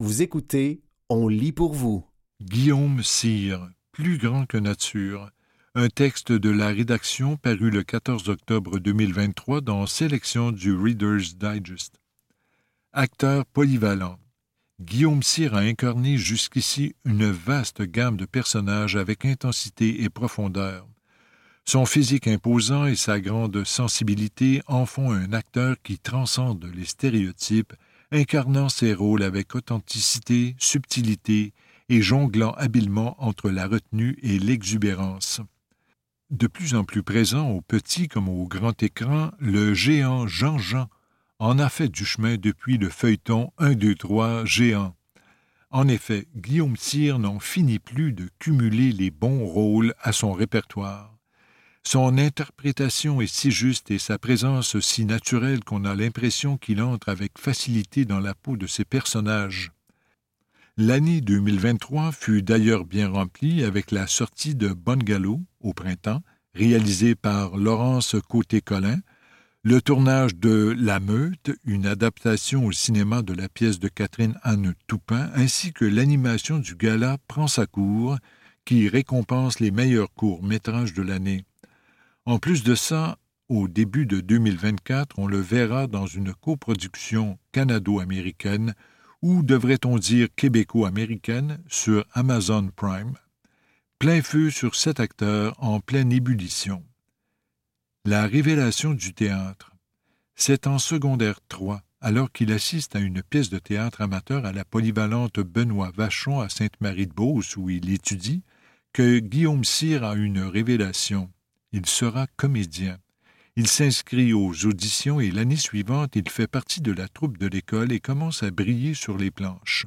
Vous écoutez On lit pour vous. Guillaume Cyr, Plus grand que nature. Un texte de la rédaction paru le 14 octobre 2023 dans Sélection du Reader's Digest. Acteur polyvalent. Guillaume Cyr a incarné jusqu'ici une vaste gamme de personnages avec intensité et profondeur. Son physique imposant et sa grande sensibilité en font un acteur qui transcende les stéréotypes, incarnant ses rôles avec authenticité, subtilité et jonglant habilement entre la retenue et l'exubérance. De plus en plus présent au petit comme au grand écran, le géant Jean-Jean en a fait du chemin depuis le feuilleton 1, 2, 3 géant. En effet, Guillaume Cyr n'en finit plus de cumuler les bons rôles à son répertoire. Son interprétation est si juste et sa présence si naturelle qu'on a l'impression qu'il entre avec facilité dans la peau de ses personnages. L'année 2023 fut d'ailleurs bien remplie avec la sortie de Bungalow au printemps, réalisé par Laurence Côté-Collin, le tournage de La Meute, une adaptation au cinéma de la pièce de Catherine Anne Toupin, ainsi que l'animation du gala Prend sa cour, qui récompense les meilleurs courts-métrages de l'année. En plus de ça, au début de 2024, on le verra dans une coproduction canado-américaine, ou devrait-on dire québéco-américaine, sur Amazon Prime. Plein feu sur cet acteur en pleine ébullition. La révélation du théâtre. C'est en secondaire 3, alors qu'il assiste à une pièce de théâtre amateur à la polyvalente Benoît Vachon à Sainte-Marie-de-Beauce, où il étudie, que Guillaume Cyr a une révélation. Il sera comédien. Il s'inscrit aux auditions et l'année suivante, il fait partie de la troupe de l'école et commence à briller sur les planches.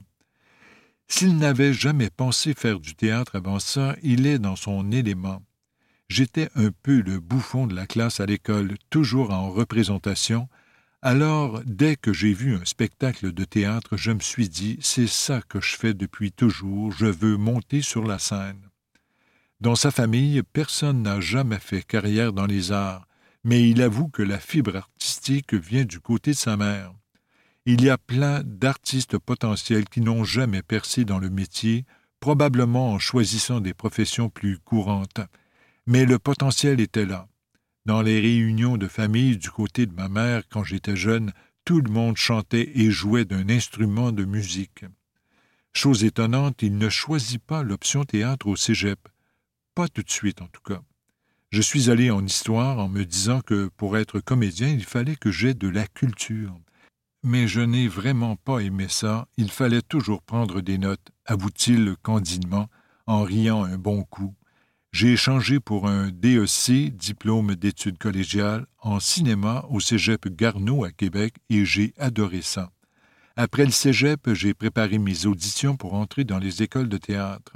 S'il n'avait jamais pensé faire du théâtre avant ça, il est dans son élément. J'étais un peu le bouffon de la classe à l'école, toujours en représentation. Alors, dès que j'ai vu un spectacle de théâtre, je me suis dit, c'est ça que je fais depuis toujours, je veux monter sur la scène. Dans sa famille, personne n'a jamais fait carrière dans les arts, mais il avoue que la fibre artistique vient du côté de sa mère. Il y a plein d'artistes potentiels qui n'ont jamais percé dans le métier, probablement en choisissant des professions plus courantes. Mais le potentiel était là. Dans les réunions de famille du côté de ma mère, quand j'étais jeune, tout le monde chantait et jouait d'un instrument de musique. Chose étonnante, il ne choisit pas l'option théâtre au cégep. Pas tout de suite, en tout cas. Je suis allé en histoire en me disant que pour être comédien, il fallait que j'aie de la culture. Mais je n'ai vraiment pas aimé ça, il fallait toujours prendre des notes, avoue-t-il candidement, en riant un bon coup. J'ai échangé pour un DEC, diplôme d'études collégiales, en cinéma au cégep Garneau à Québec et j'ai adoré ça. Après le cégep, j'ai préparé mes auditions pour entrer dans les écoles de théâtre.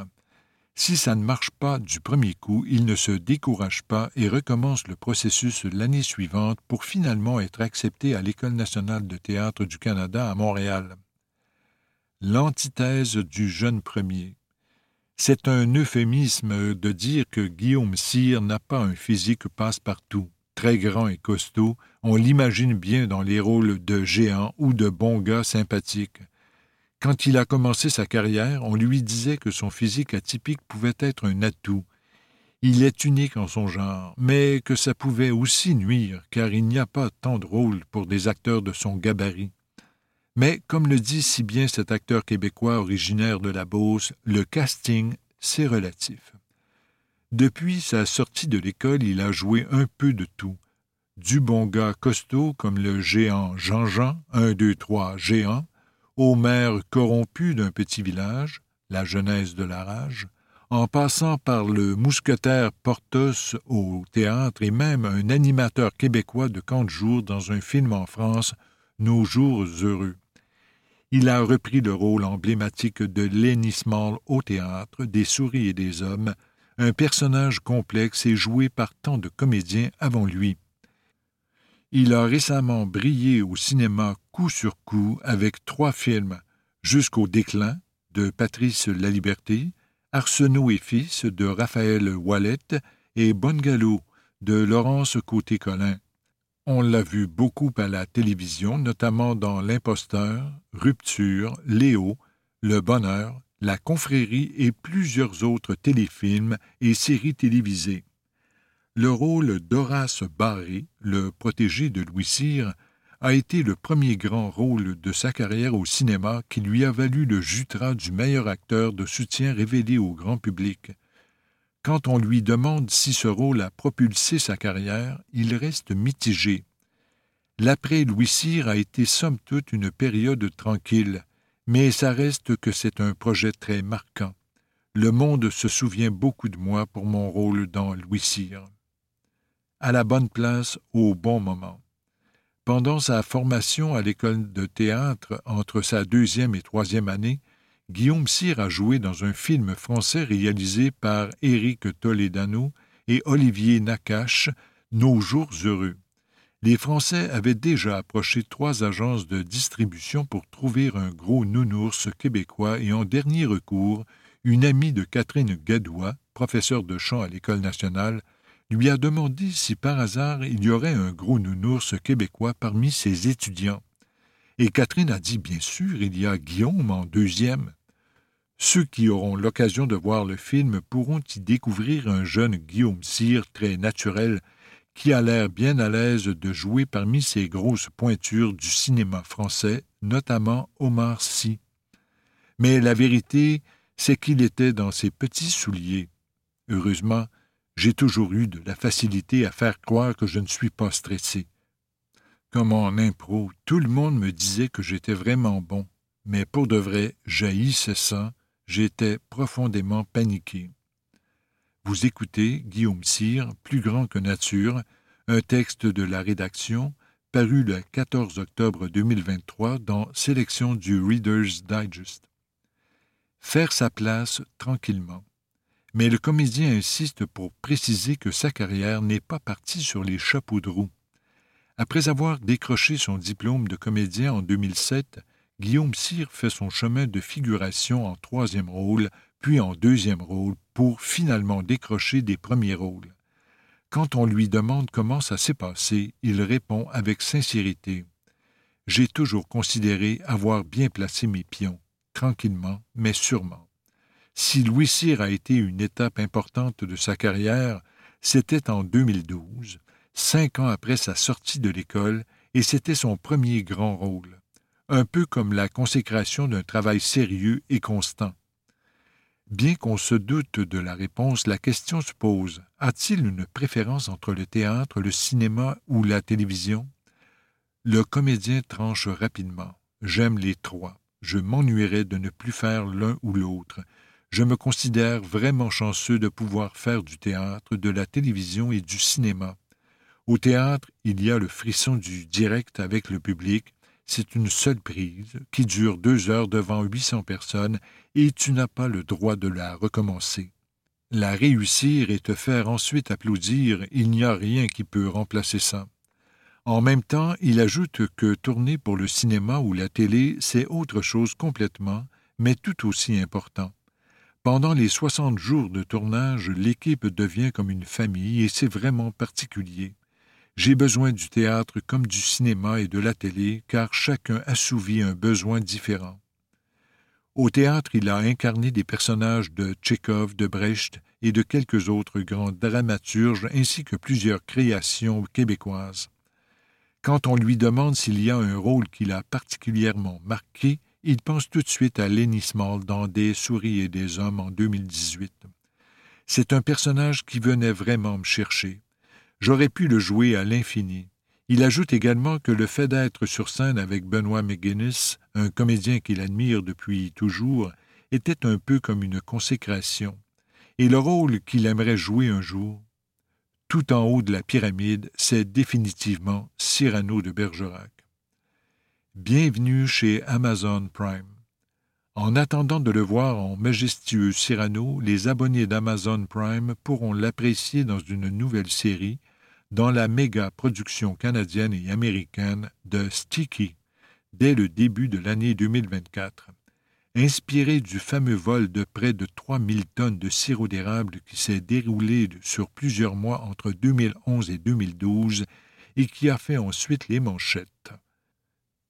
Si ça ne marche pas du premier coup, il ne se décourage pas et recommence le processus l'année suivante pour finalement être accepté à l'École nationale de théâtre du Canada à Montréal. L'antithèse du jeune premier. C'est un euphémisme de dire que Guillaume Cyr n'a pas un physique passe-partout. Très grand et costaud, on l'imagine bien dans les rôles de géant ou de bon gars sympathique. Quand il a commencé sa carrière, on lui disait que son physique atypique pouvait être un atout. Il est unique en son genre, mais que ça pouvait aussi nuire, car il n'y a pas tant de rôles pour des acteurs de son gabarit. Mais, comme le dit si bien cet acteur québécois originaire de la Beauce, le casting, c'est relatif. Depuis sa sortie de l'école, il a joué un peu de tout. Du bon gars costaud comme le géant Jean-Jean, un, deux, trois, géant, au maire corrompu d'un petit village, la genèse de la rage, en passant par le mousquetaire Portos au théâtre et même un animateur québécois de camp de jour dans un film en France, Nos jours heureux. Il a repris le rôle emblématique de Lenny au théâtre, des souris et des hommes, un personnage complexe et joué par tant de comédiens avant lui. Il a récemment brillé au cinéma coup sur coup avec trois films Jusqu'au déclin de Patrice Laliberté, Arsenault et fils de Raphaël Wallet et Bungalow de Laurence Côté-Collin. On l'a vu beaucoup à la télévision, notamment dans L'Imposteur, Rupture, Léo, Le Bonheur, La Confrérie et plusieurs autres téléfilms et séries télévisées. Le rôle d'Horace Barré, le protégé de Louis Cyr, a été le premier grand rôle de sa carrière au cinéma qui lui a valu le jutras du meilleur acteur de soutien révélé au grand public. Quand on lui demande si ce rôle a propulsé sa carrière, il reste mitigé. L'après-Louis Cyr a été somme toute une période tranquille, mais ça reste que c'est un projet très marquant. Le monde se souvient beaucoup de moi pour mon rôle dans Louis Cyr. À la bonne place au bon moment. Pendant sa formation à l'école de théâtre entre sa deuxième et troisième année, Guillaume Cyr a joué dans un film français réalisé par Éric Toledano et Olivier Nakache, Nos jours heureux. Les Français avaient déjà approché trois agences de distribution pour trouver un gros nounours québécois et en dernier recours, une amie de Catherine Gadois, professeure de chant à l'École nationale, lui a demandé si par hasard il y aurait un gros nounours québécois parmi ses étudiants. Et Catherine a dit bien sûr, il y a Guillaume en deuxième. Ceux qui auront l'occasion de voir le film pourront y découvrir un jeune Guillaume Cyr très naturel, qui a l'air bien à l'aise de jouer parmi ces grosses pointures du cinéma français, notamment Omar Sy. Mais la vérité, c'est qu'il était dans ses petits souliers. Heureusement, j'ai toujours eu de la facilité à faire croire que je ne suis pas stressé. Comme en impro, tout le monde me disait que j'étais vraiment bon, mais pour de vrai, j'haïssais ça, j'étais profondément paniqué. Vous écoutez Guillaume Cyr, Plus grand que nature, un texte de la rédaction paru le 14 octobre 2023 dans Sélection du Reader's Digest. Faire sa place tranquillement mais le comédien insiste pour préciser que sa carrière n'est pas partie sur les chapeaux de roue. Après avoir décroché son diplôme de comédien en 2007, Guillaume Cyr fait son chemin de figuration en troisième rôle, puis en deuxième rôle, pour finalement décrocher des premiers rôles. Quand on lui demande comment ça s'est passé, il répond avec sincérité J'ai toujours considéré avoir bien placé mes pions, tranquillement, mais sûrement. Si Louis Cyr a été une étape importante de sa carrière, c'était en 2012, cinq ans après sa sortie de l'école, et c'était son premier grand rôle, un peu comme la consécration d'un travail sérieux et constant. Bien qu'on se doute de la réponse, la question se pose a-t-il une préférence entre le théâtre, le cinéma ou la télévision? Le comédien tranche rapidement. J'aime les trois. Je m'ennuierais de ne plus faire l'un ou l'autre. Je me considère vraiment chanceux de pouvoir faire du théâtre, de la télévision et du cinéma. Au théâtre, il y a le frisson du direct avec le public. C'est une seule prise qui dure deux heures devant huit cents personnes et tu n'as pas le droit de la recommencer. La réussir et te faire ensuite applaudir, il n'y a rien qui peut remplacer ça. En même temps, il ajoute que tourner pour le cinéma ou la télé, c'est autre chose complètement, mais tout aussi important. Pendant les soixante jours de tournage, l'équipe devient comme une famille et c'est vraiment particulier. J'ai besoin du théâtre comme du cinéma et de la télé, car chacun assouvit un besoin différent. Au théâtre, il a incarné des personnages de Tchekhov, de Brecht et de quelques autres grands dramaturges, ainsi que plusieurs créations québécoises. Quand on lui demande s'il y a un rôle qui l'a particulièrement marqué, il pense tout de suite à Lenny Small dans Des souris et des hommes en 2018. C'est un personnage qui venait vraiment me chercher. J'aurais pu le jouer à l'infini. Il ajoute également que le fait d'être sur scène avec Benoît McGuinness, un comédien qu'il admire depuis toujours, était un peu comme une consécration, et le rôle qu'il aimerait jouer un jour, tout en haut de la pyramide, c'est définitivement Cyrano de Bergerac. Bienvenue chez Amazon Prime. En attendant de le voir en majestueux Cyrano, les abonnés d'Amazon Prime pourront l'apprécier dans une nouvelle série, dans la méga production canadienne et américaine de Sticky, dès le début de l'année 2024. Inspiré du fameux vol de près de 3000 tonnes de sirop d'érable qui s'est déroulé sur plusieurs mois entre 2011 et 2012 et qui a fait ensuite les manchettes.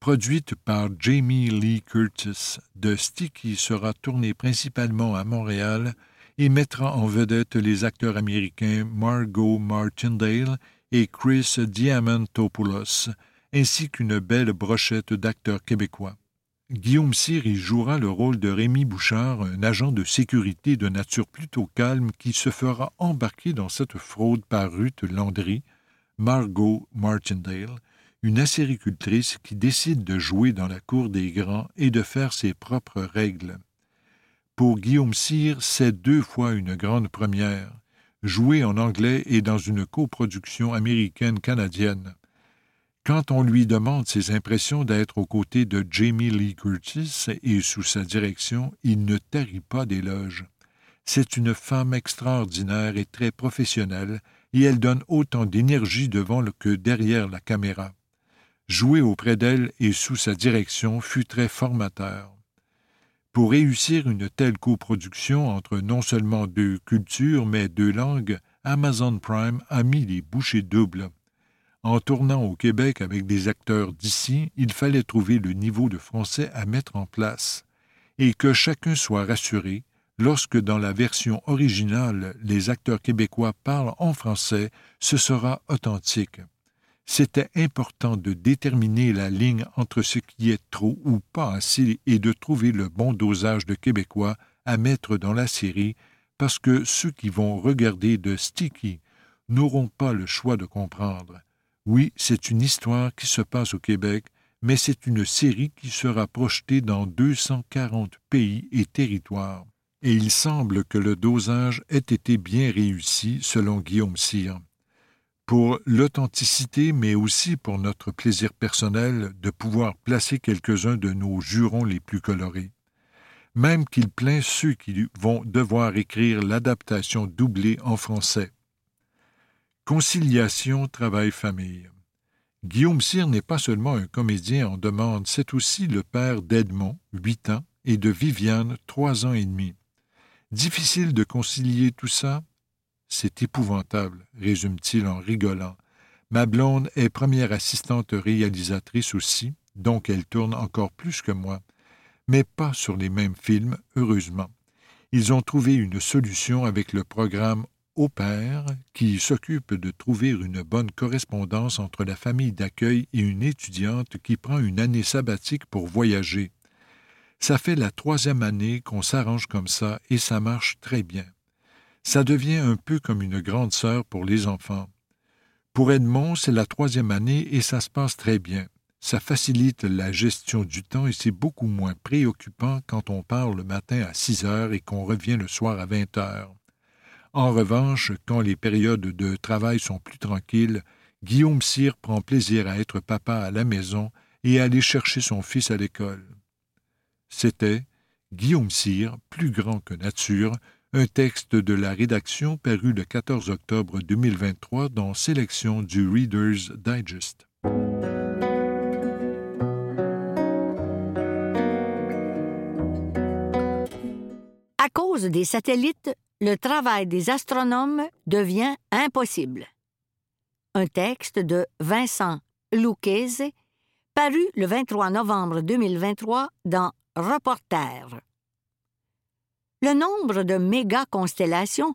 Produite par Jamie Lee Curtis, The Sticky sera tournée principalement à Montréal et mettra en vedette les acteurs américains Margot Martindale et Chris Diamantopoulos, ainsi qu'une belle brochette d'acteurs québécois. Guillaume Cyr y jouera le rôle de Rémi Bouchard, un agent de sécurité de nature plutôt calme qui se fera embarquer dans cette fraude par Ruth Landry, Margot Martindale, une acéricultrice qui décide de jouer dans la cour des grands et de faire ses propres règles. Pour Guillaume Cyr, c'est deux fois une grande première, jouer en anglais et dans une coproduction américaine-canadienne. Quand on lui demande ses impressions d'être aux côtés de Jamie Lee Curtis et sous sa direction, il ne tarit pas d'éloges. C'est une femme extraordinaire et très professionnelle, et elle donne autant d'énergie devant que derrière la caméra. Jouer auprès d'elle et sous sa direction fut très formateur. Pour réussir une telle coproduction entre non seulement deux cultures mais deux langues, Amazon Prime a mis les bouchées doubles. En tournant au Québec avec des acteurs d'ici, il fallait trouver le niveau de français à mettre en place, et que chacun soit rassuré, lorsque dans la version originale les acteurs québécois parlent en français, ce sera authentique. C'était important de déterminer la ligne entre ce qui est trop ou pas assez et de trouver le bon dosage de québécois à mettre dans la série, parce que ceux qui vont regarder de Sticky n'auront pas le choix de comprendre. Oui, c'est une histoire qui se passe au Québec, mais c'est une série qui sera projetée dans 240 pays et territoires. Et il semble que le dosage ait été bien réussi, selon Guillaume Cyr. Pour l'authenticité, mais aussi pour notre plaisir personnel de pouvoir placer quelques-uns de nos jurons les plus colorés. Même qu'il plaint ceux qui vont devoir écrire l'adaptation doublée en français. Conciliation travail-famille. Guillaume Cyr n'est pas seulement un comédien en demande, c'est aussi le père d'Edmond, huit ans, et de Viviane, trois ans et demi. Difficile de concilier tout ça? C'est épouvantable, résume-t-il en rigolant. Ma blonde est première assistante réalisatrice aussi, donc elle tourne encore plus que moi, mais pas sur les mêmes films, heureusement. Ils ont trouvé une solution avec le programme au père qui s'occupe de trouver une bonne correspondance entre la famille d'accueil et une étudiante qui prend une année sabbatique pour voyager. Ça fait la troisième année qu'on s'arrange comme ça et ça marche très bien. Ça devient un peu comme une grande sœur pour les enfants. Pour Edmond, c'est la troisième année et ça se passe très bien. Ça facilite la gestion du temps et c'est beaucoup moins préoccupant quand on part le matin à six heures et qu'on revient le soir à vingt heures. En revanche, quand les périodes de travail sont plus tranquilles, Guillaume Cyr prend plaisir à être papa à la maison et à aller chercher son fils à l'école. C'était Guillaume Cyr, plus grand que nature, un texte de la rédaction paru le 14 octobre 2023 dans Sélection du Reader's Digest. À cause des satellites, le travail des astronomes devient impossible. Un texte de Vincent Lucchese, paru le 23 novembre 2023 dans Reporter. Le nombre de méga-constellations,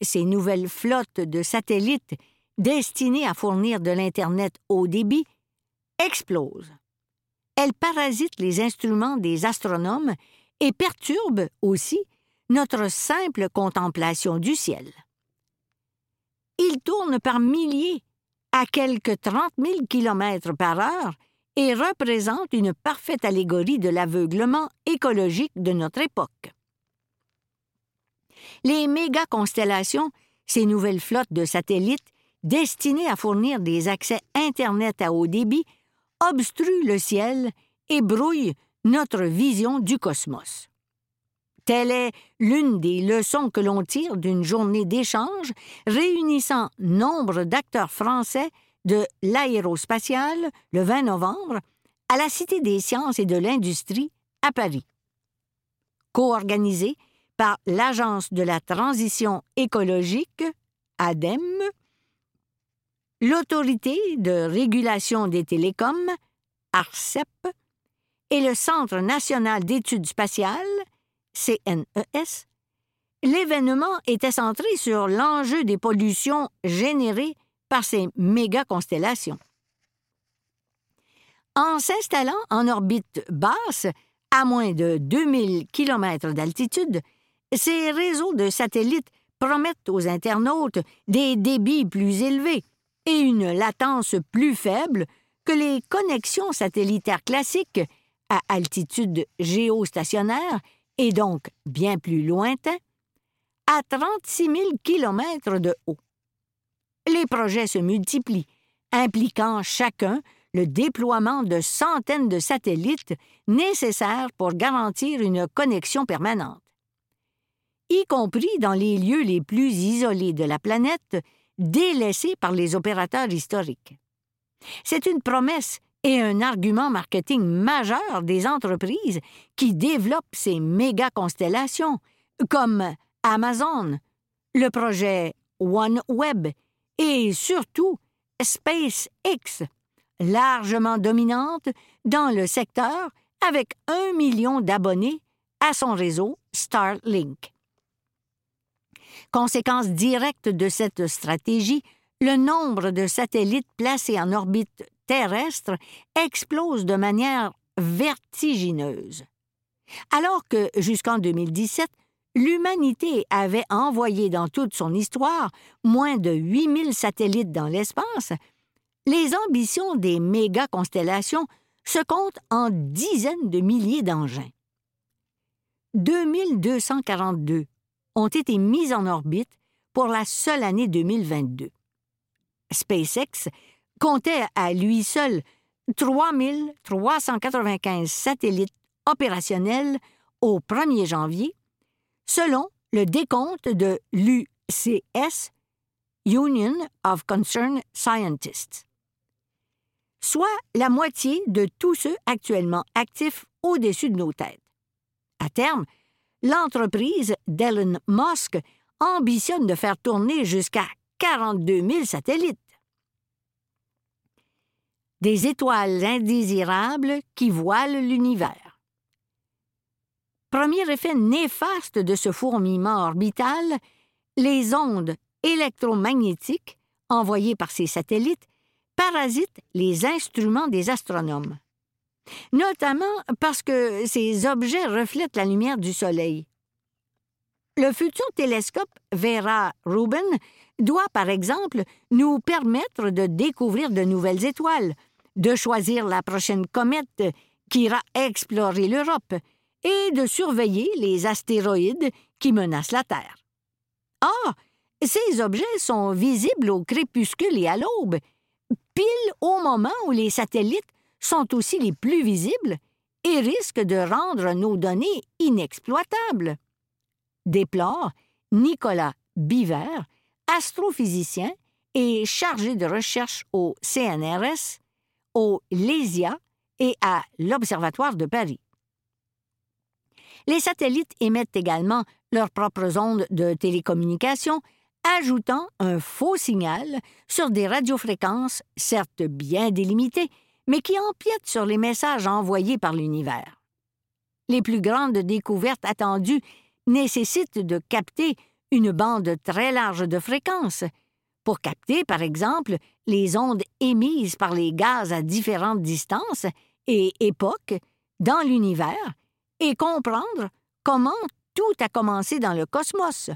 ces nouvelles flottes de satellites destinées à fournir de l'Internet haut débit, explose. Elles parasitent les instruments des astronomes et perturbent aussi notre simple contemplation du ciel. Il tourne par milliers, à quelques 30 000 km par heure, et représente une parfaite allégorie de l'aveuglement écologique de notre époque. Les méga-constellations, ces nouvelles flottes de satellites destinées à fournir des accès Internet à haut débit, obstruent le ciel et brouillent notre vision du cosmos. Telle est l'une des leçons que l'on tire d'une journée d'échange réunissant nombre d'acteurs français de l'aérospatiale le 20 novembre à la Cité des sciences et de l'industrie à Paris. Co-organisée par l'Agence de la transition écologique, ADEME, l'Autorité de régulation des télécoms, ARCEP, et le Centre national d'études spatiales, CNES, l'événement était centré sur l'enjeu des pollutions générées par ces méga-constellations. En s'installant en orbite basse, à moins de 2000 km d'altitude, ces réseaux de satellites promettent aux internautes des débits plus élevés et une latence plus faible que les connexions satellitaires classiques à altitude géostationnaire et donc bien plus lointain, à 36 000 km de haut. Les projets se multiplient, impliquant chacun le déploiement de centaines de satellites nécessaires pour garantir une connexion permanente. Y compris dans les lieux les plus isolés de la planète, délaissés par les opérateurs historiques. C'est une promesse et un argument marketing majeur des entreprises qui développent ces méga-constellations, comme Amazon, le projet OneWeb et surtout SpaceX, largement dominante dans le secteur avec un million d'abonnés à son réseau Starlink. Conséquence directe de cette stratégie, le nombre de satellites placés en orbite terrestre explose de manière vertigineuse. Alors que, jusqu'en 2017, l'humanité avait envoyé dans toute son histoire moins de 8000 satellites dans l'espace, les ambitions des méga-constellations se comptent en dizaines de milliers d'engins. 2242 ont été mis en orbite pour la seule année 2022. SpaceX comptait à lui seul 3395 satellites opérationnels au 1er janvier, selon le décompte de l'UCS, Union of Concerned Scientists soit la moitié de tous ceux actuellement actifs au-dessus de nos têtes. À terme, l'entreprise d'Elon Musk ambitionne de faire tourner jusqu'à 42 000 satellites. Des étoiles indésirables qui voilent l'univers. Premier effet néfaste de ce fourmillement orbital, les ondes électromagnétiques envoyées par ces satellites parasitent les instruments des astronomes, notamment parce que ces objets reflètent la lumière du Soleil. Le futur télescope Vera Rubin doit, par exemple, nous permettre de découvrir de nouvelles étoiles, de choisir la prochaine comète qui ira explorer l'Europe et de surveiller les astéroïdes qui menacent la Terre. Or, ces objets sont visibles au crépuscule et à l'aube, pile au moment où les satellites sont aussi les plus visibles et risquent de rendre nos données inexploitables. Déplore Nicolas Biver, astrophysicien et chargé de recherche au CNRS, au LESIA et à l'Observatoire de Paris. Les satellites émettent également leurs propres ondes de télécommunication ajoutant un faux signal sur des radiofréquences certes bien délimitées, mais qui empiètent sur les messages envoyés par l'univers. Les plus grandes découvertes attendues nécessitent de capter une bande très large de fréquences, pour capter, par exemple, les ondes émises par les gaz à différentes distances et époques dans l'univers et comprendre comment tout a commencé dans le cosmos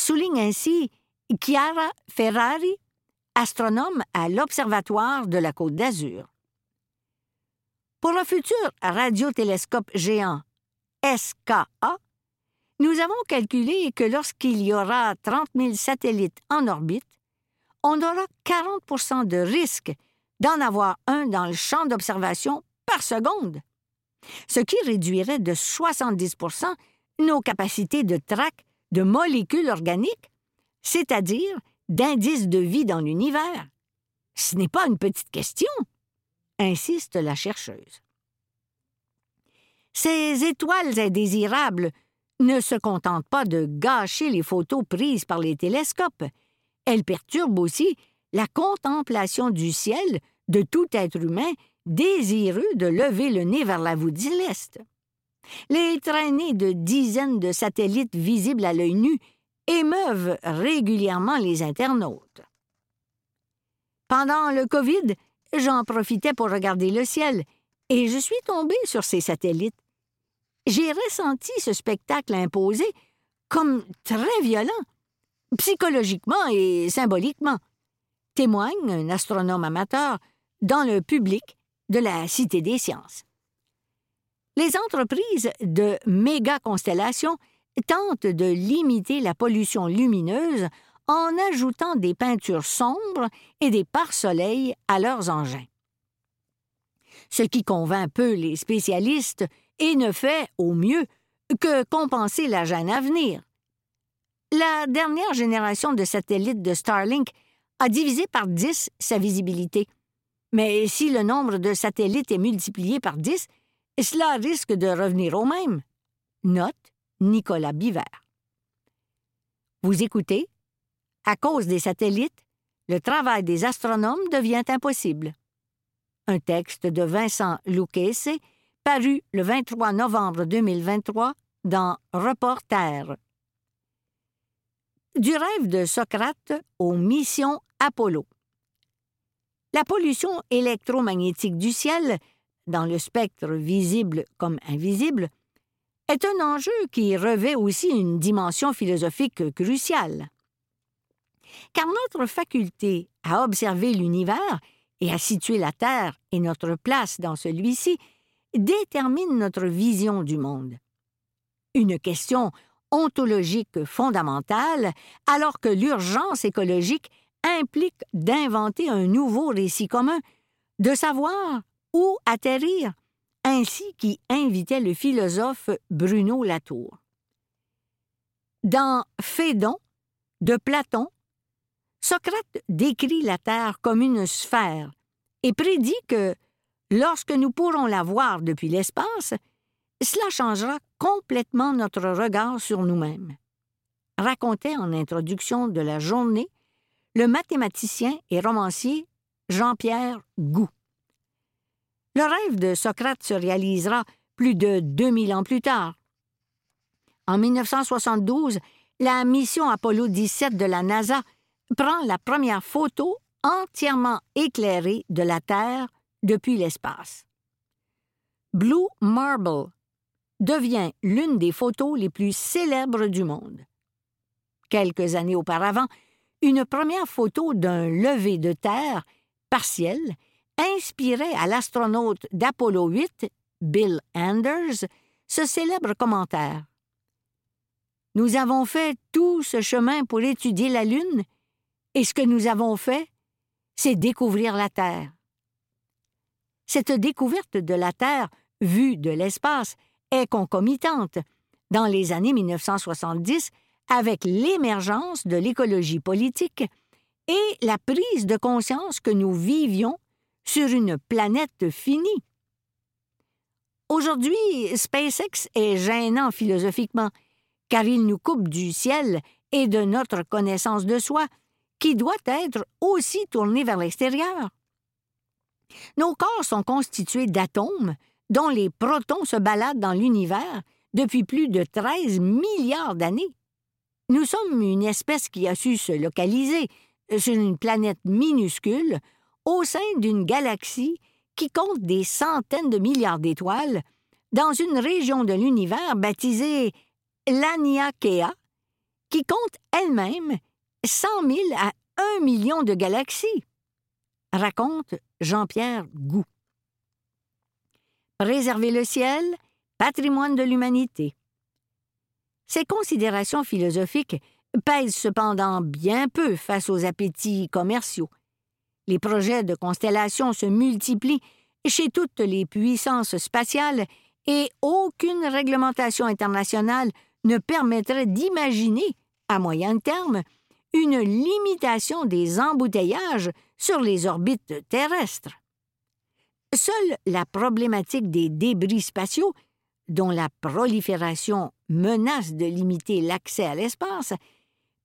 souligne ainsi Chiara Ferrari, astronome à l'Observatoire de la Côte d'Azur. Pour le futur radiotélescope géant SKA, nous avons calculé que lorsqu'il y aura 30 000 satellites en orbite, on aura 40% de risque d'en avoir un dans le champ d'observation par seconde, ce qui réduirait de 70% nos capacités de traque de molécules organiques, c'est-à-dire d'indices de vie dans l'univers. Ce n'est pas une petite question, insiste la chercheuse. Ces étoiles indésirables ne se contentent pas de gâcher les photos prises par les télescopes, elles perturbent aussi la contemplation du ciel de tout être humain désireux de lever le nez vers la voûte céleste. Les traînées de dizaines de satellites visibles à l'œil nu émeuvent régulièrement les internautes. Pendant le COVID, j'en profitais pour regarder le ciel et je suis tombé sur ces satellites. J'ai ressenti ce spectacle imposé comme très violent, psychologiquement et symboliquement, témoigne un astronome amateur dans le public de la Cité des sciences. Les entreprises de méga-constellations tentent de limiter la pollution lumineuse en ajoutant des peintures sombres et des pare-soleils à leurs engins. Ce qui convainc peu les spécialistes et ne fait, au mieux, que compenser la gêne à venir. La dernière génération de satellites de Starlink a divisé par 10 sa visibilité. Mais si le nombre de satellites est multiplié par 10, cela risque de revenir au même. Note Nicolas Biver. Vous écoutez? À cause des satellites, le travail des astronomes devient impossible. Un texte de Vincent Lucchese, paru le 23 novembre 2023 dans Reporter. Du rêve de Socrate aux missions Apollo. La pollution électromagnétique du ciel dans le spectre visible comme invisible, est un enjeu qui revêt aussi une dimension philosophique cruciale. Car notre faculté à observer l'univers et à situer la Terre et notre place dans celui-ci détermine notre vision du monde. Une question ontologique fondamentale alors que l'urgence écologique implique d'inventer un nouveau récit commun, de savoir où atterrir, ainsi qu'y invitait le philosophe Bruno Latour. Dans Phédon de Platon, Socrate décrit la Terre comme une sphère et prédit que, lorsque nous pourrons la voir depuis l'espace, cela changera complètement notre regard sur nous-mêmes. Racontait en introduction de la journée le mathématicien et romancier Jean-Pierre Gou. Le rêve de Socrate se réalisera plus de 2000 ans plus tard. En 1972, la mission Apollo 17 de la NASA prend la première photo entièrement éclairée de la Terre depuis l'espace. Blue Marble devient l'une des photos les plus célèbres du monde. Quelques années auparavant, une première photo d'un lever de terre partiel inspirait à l'astronaute d'Apollo 8, Bill Anders, ce célèbre commentaire. Nous avons fait tout ce chemin pour étudier la Lune, et ce que nous avons fait, c'est découvrir la Terre. Cette découverte de la Terre, vue de l'espace, est concomitante, dans les années 1970, avec l'émergence de l'écologie politique et la prise de conscience que nous vivions sur une planète finie. Aujourd'hui, SpaceX est gênant philosophiquement, car il nous coupe du ciel et de notre connaissance de soi, qui doit être aussi tournée vers l'extérieur. Nos corps sont constitués d'atomes dont les protons se baladent dans l'univers depuis plus de 13 milliards d'années. Nous sommes une espèce qui a su se localiser sur une planète minuscule au sein d'une galaxie qui compte des centaines de milliards d'étoiles, dans une région de l'univers baptisée l'Aniakea, qui compte elle-même 100 000 à 1 million de galaxies, raconte Jean-Pierre Gou. Préserver le ciel, patrimoine de l'humanité. Ces considérations philosophiques pèsent cependant bien peu face aux appétits commerciaux les projets de constellation se multiplient chez toutes les puissances spatiales et aucune réglementation internationale ne permettrait d'imaginer, à moyen terme, une limitation des embouteillages sur les orbites terrestres. Seule la problématique des débris spatiaux, dont la prolifération menace de limiter l'accès à l'espace,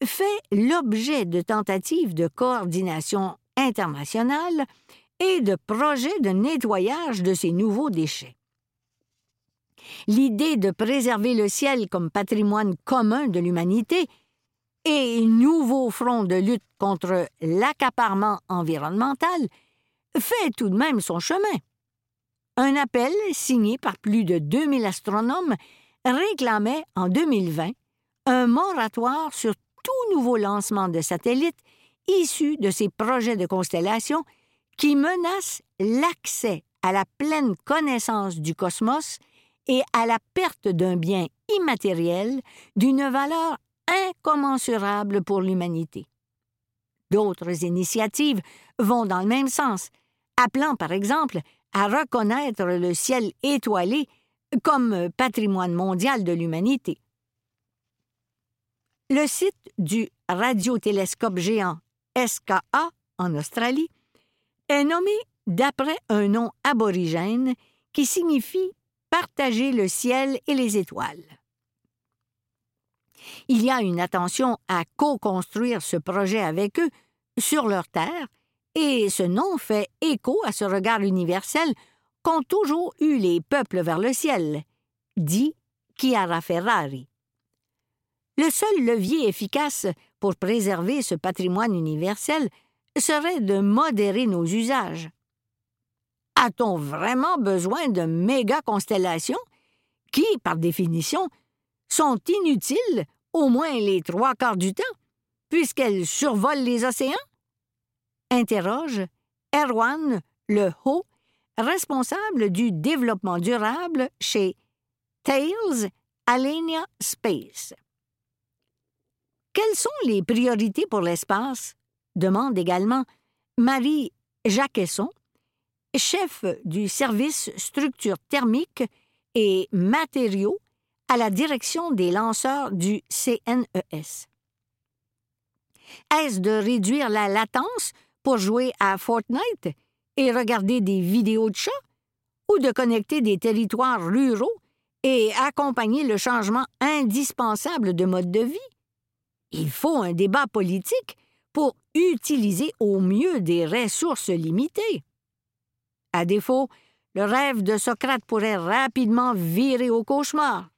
fait l'objet de tentatives de coordination internationale et de projets de nettoyage de ces nouveaux déchets. L'idée de préserver le ciel comme patrimoine commun de l'humanité et nouveau front de lutte contre l'accaparement environnemental fait tout de même son chemin. Un appel signé par plus de 2000 astronomes réclamait en 2020 un moratoire sur tout nouveau lancement de satellites issus de ces projets de constellation qui menacent l'accès à la pleine connaissance du cosmos et à la perte d'un bien immatériel d'une valeur incommensurable pour l'humanité. D'autres initiatives vont dans le même sens, appelant par exemple à reconnaître le ciel étoilé comme patrimoine mondial de l'humanité. Le site du radiotélescope géant SKA en Australie est nommé d'après un nom aborigène qui signifie partager le ciel et les étoiles. Il y a une attention à co-construire ce projet avec eux sur leur terre, et ce nom fait écho à ce regard universel qu'ont toujours eu les peuples vers le ciel, dit Chiara Ferrari. Le seul levier efficace pour préserver ce patrimoine universel serait de modérer nos usages. A-t-on vraiment besoin de méga constellations qui, par définition, sont inutiles au moins les trois quarts du temps, puisqu'elles survolent les océans? Interroge Erwan Le Haut, responsable du développement durable chez Tails Alenia Space. Quelles sont les priorités pour l'espace? demande également Marie Jacquesson, chef du service structure thermique et matériaux à la direction des lanceurs du CNES. Est-ce de réduire la latence pour jouer à Fortnite et regarder des vidéos de chats ou de connecter des territoires ruraux et accompagner le changement indispensable de mode de vie? Il faut un débat politique pour utiliser au mieux des ressources limitées. À défaut, le rêve de Socrate pourrait rapidement virer au cauchemar.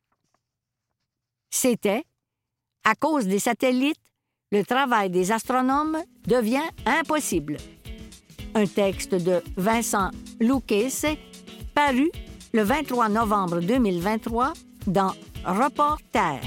C'était, à cause des satellites, le travail des astronomes devient impossible. Un texte de Vincent Lucchese paru le 23 novembre 2023 dans Reporter.